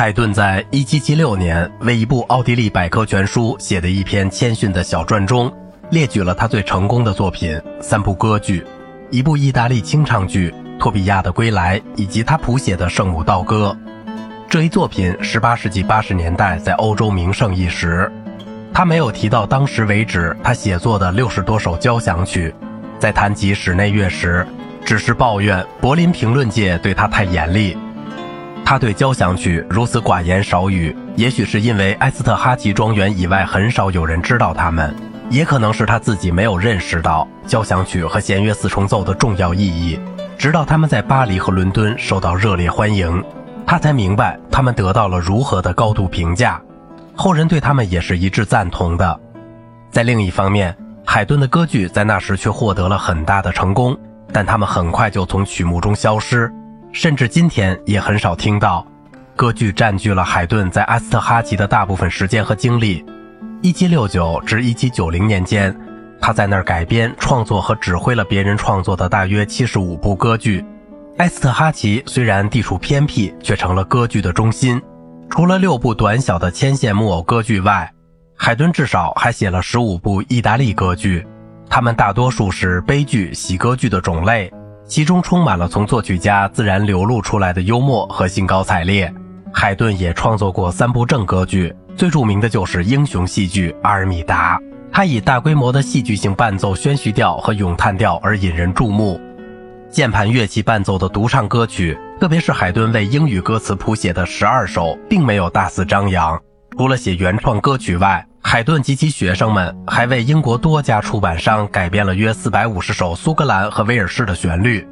海顿在1776年为一部奥地利百科全书写的一篇谦逊的小传中，列举了他最成功的作品三部歌剧，一部意大利清唱剧《托比亚的归来》，以及他谱写的《圣母道歌》。这一作品18世纪80年代在欧洲名盛一时。他没有提到当时为止他写作的六十多首交响曲，在谈及室内乐时，只是抱怨柏林评论界对他太严厉。他对交响曲如此寡言少语，也许是因为埃斯特哈奇庄园以外很少有人知道他们，也可能是他自己没有认识到交响曲和弦乐四重奏的重要意义。直到他们在巴黎和伦敦受到热烈欢迎，他才明白他们得到了如何的高度评价。后人对他们也是一致赞同的。在另一方面，海顿的歌剧在那时却获得了很大的成功，但他们很快就从曲目中消失。甚至今天也很少听到，歌剧占据了海顿在阿斯特哈奇的大部分时间和精力。1769至1790年间，他在那儿改编、创作和指挥了别人创作的大约75部歌剧。埃斯特哈奇虽然地处偏僻，却成了歌剧的中心。除了六部短小的牵线木偶歌剧外，海顿至少还写了15部意大利歌剧，它们大多数是悲剧、喜歌剧的种类。其中充满了从作曲家自然流露出来的幽默和兴高采烈。海顿也创作过三部正歌剧，最著名的就是英雄戏剧《阿尔米达》。他以大规模的戏剧性伴奏、宣叙调和咏叹调而引人注目。键盘乐器伴奏的独唱歌曲，特别是海顿为英语歌词谱写的十二首，并没有大肆张扬。除了写原创歌曲外，海顿及其学生们还为英国多家出版商改编了约四百五十首苏格兰和威尔士的旋律。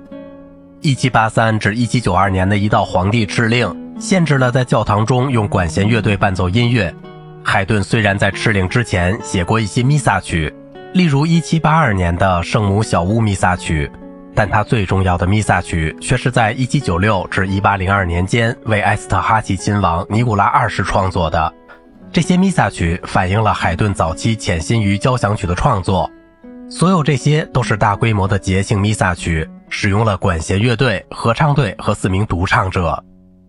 一七八三至一七九二年的一道皇帝敕令限制了在教堂中用管弦乐队伴奏音乐。海顿虽然在敕令之前写过一些弥撒曲，例如一七八二年的圣母小屋弥撒曲，但他最重要的弥撒曲却是在一七九六至一八零二年间为埃斯特哈奇亲王尼古拉二世创作的。这些弥撒曲反映了海顿早期潜心于交响曲的创作，所有这些都是大规模的节庆弥撒曲，使用了管弦乐队、合唱队和四名独唱者。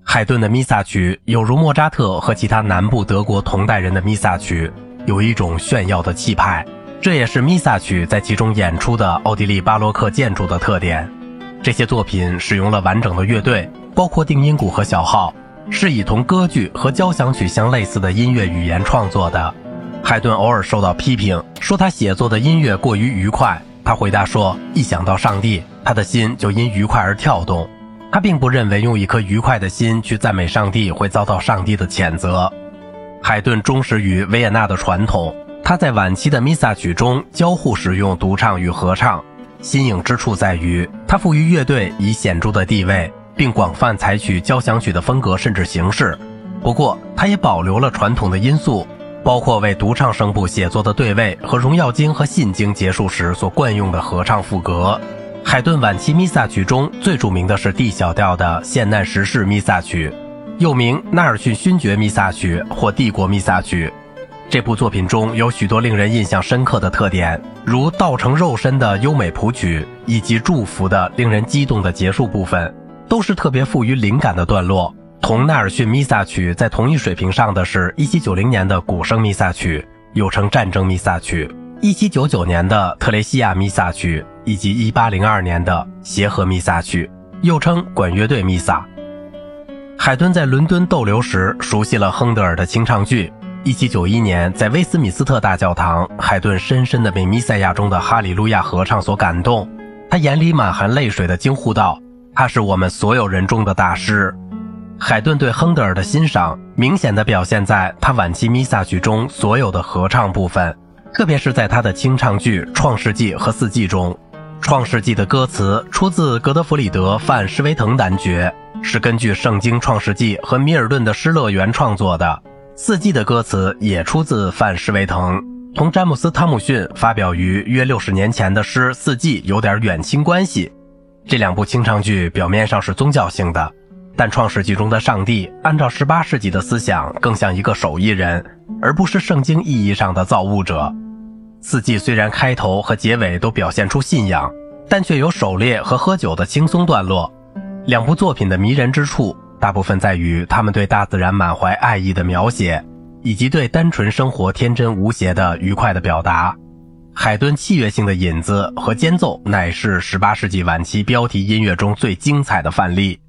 海顿的弥撒曲有如莫扎特和其他南部德国同代人的弥撒曲，有一种炫耀的气派，这也是弥撒曲在其中演出的奥地利巴洛克建筑的特点。这些作品使用了完整的乐队，包括定音鼓和小号。是以同歌剧和交响曲相类似的音乐语言创作的。海顿偶尔受到批评，说他写作的音乐过于愉快。他回答说：“一想到上帝，他的心就因愉快而跳动。他并不认为用一颗愉快的心去赞美上帝会遭到上帝的谴责。”海顿忠实于维也纳的传统，他在晚期的弥撒曲中交互使用独唱与合唱。新颖之处在于，他赋予乐队以显著的地位。并广泛采取交响曲的风格甚至形式，不过他也保留了传统的因素，包括为独唱声部写作的对位和荣耀经和信经结束时所惯用的合唱副歌。海顿晚期弥撒曲中最著名的是 D 小调的现难时式弥撒曲，又名纳尔逊勋爵弥撒曲或帝国弥撒曲。这部作品中有许多令人印象深刻的特点，如道成肉身的优美谱曲，以及祝福的令人激动的结束部分。都是特别富于灵感的段落。同纳尔逊弥撒曲在同一水平上的是1790年的古声弥撒曲，又称战争弥撒曲；1799年的特雷西亚弥撒曲，以及1802年的协和弥撒曲，又称管乐队弥撒。海顿在伦敦逗留时熟悉了亨德尔的清唱剧。1791年在威斯敏斯特大教堂，海顿深深地被弥赛亚中的哈利路亚合唱所感动，他眼里满含泪水地惊呼道。他是我们所有人中的大师。海顿对亨德尔的欣赏明显的表现在他晚期弥撒曲中所有的合唱部分，特别是在他的清唱剧《创世纪》和《四季》中。《创世纪》的歌词出自格德弗里德·范施维滕男爵，是根据《圣经·创世纪》和米尔顿的《失乐园》创作的；《四季》的歌词也出自范施维滕，同詹姆斯·汤姆逊发表于约六十年前的诗《四季》有点远亲关系。这两部清唱剧表面上是宗教性的，但《创世纪》中的上帝按照18世纪的思想，更像一个手艺人，而不是圣经意义上的造物者。四季虽然开头和结尾都表现出信仰，但却有狩猎和喝酒的轻松段落。两部作品的迷人之处大部分在于他们对大自然满怀爱意的描写，以及对单纯生活天真无邪的愉快的表达。海顿器乐性的引子和间奏乃是18世纪晚期标题音乐中最精彩的范例。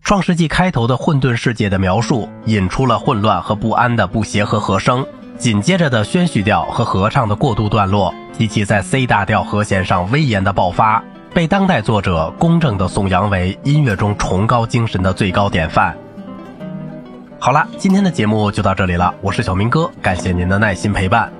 创世纪开头的混沌世界的描述，引出了混乱和不安的不协和和声。紧接着的宣叙调和合唱的过渡段落，及其在 C 大调和弦上威严的爆发，被当代作者公正地颂扬为音乐中崇高精神的最高典范。好了，今天的节目就到这里了，我是小明哥，感谢您的耐心陪伴。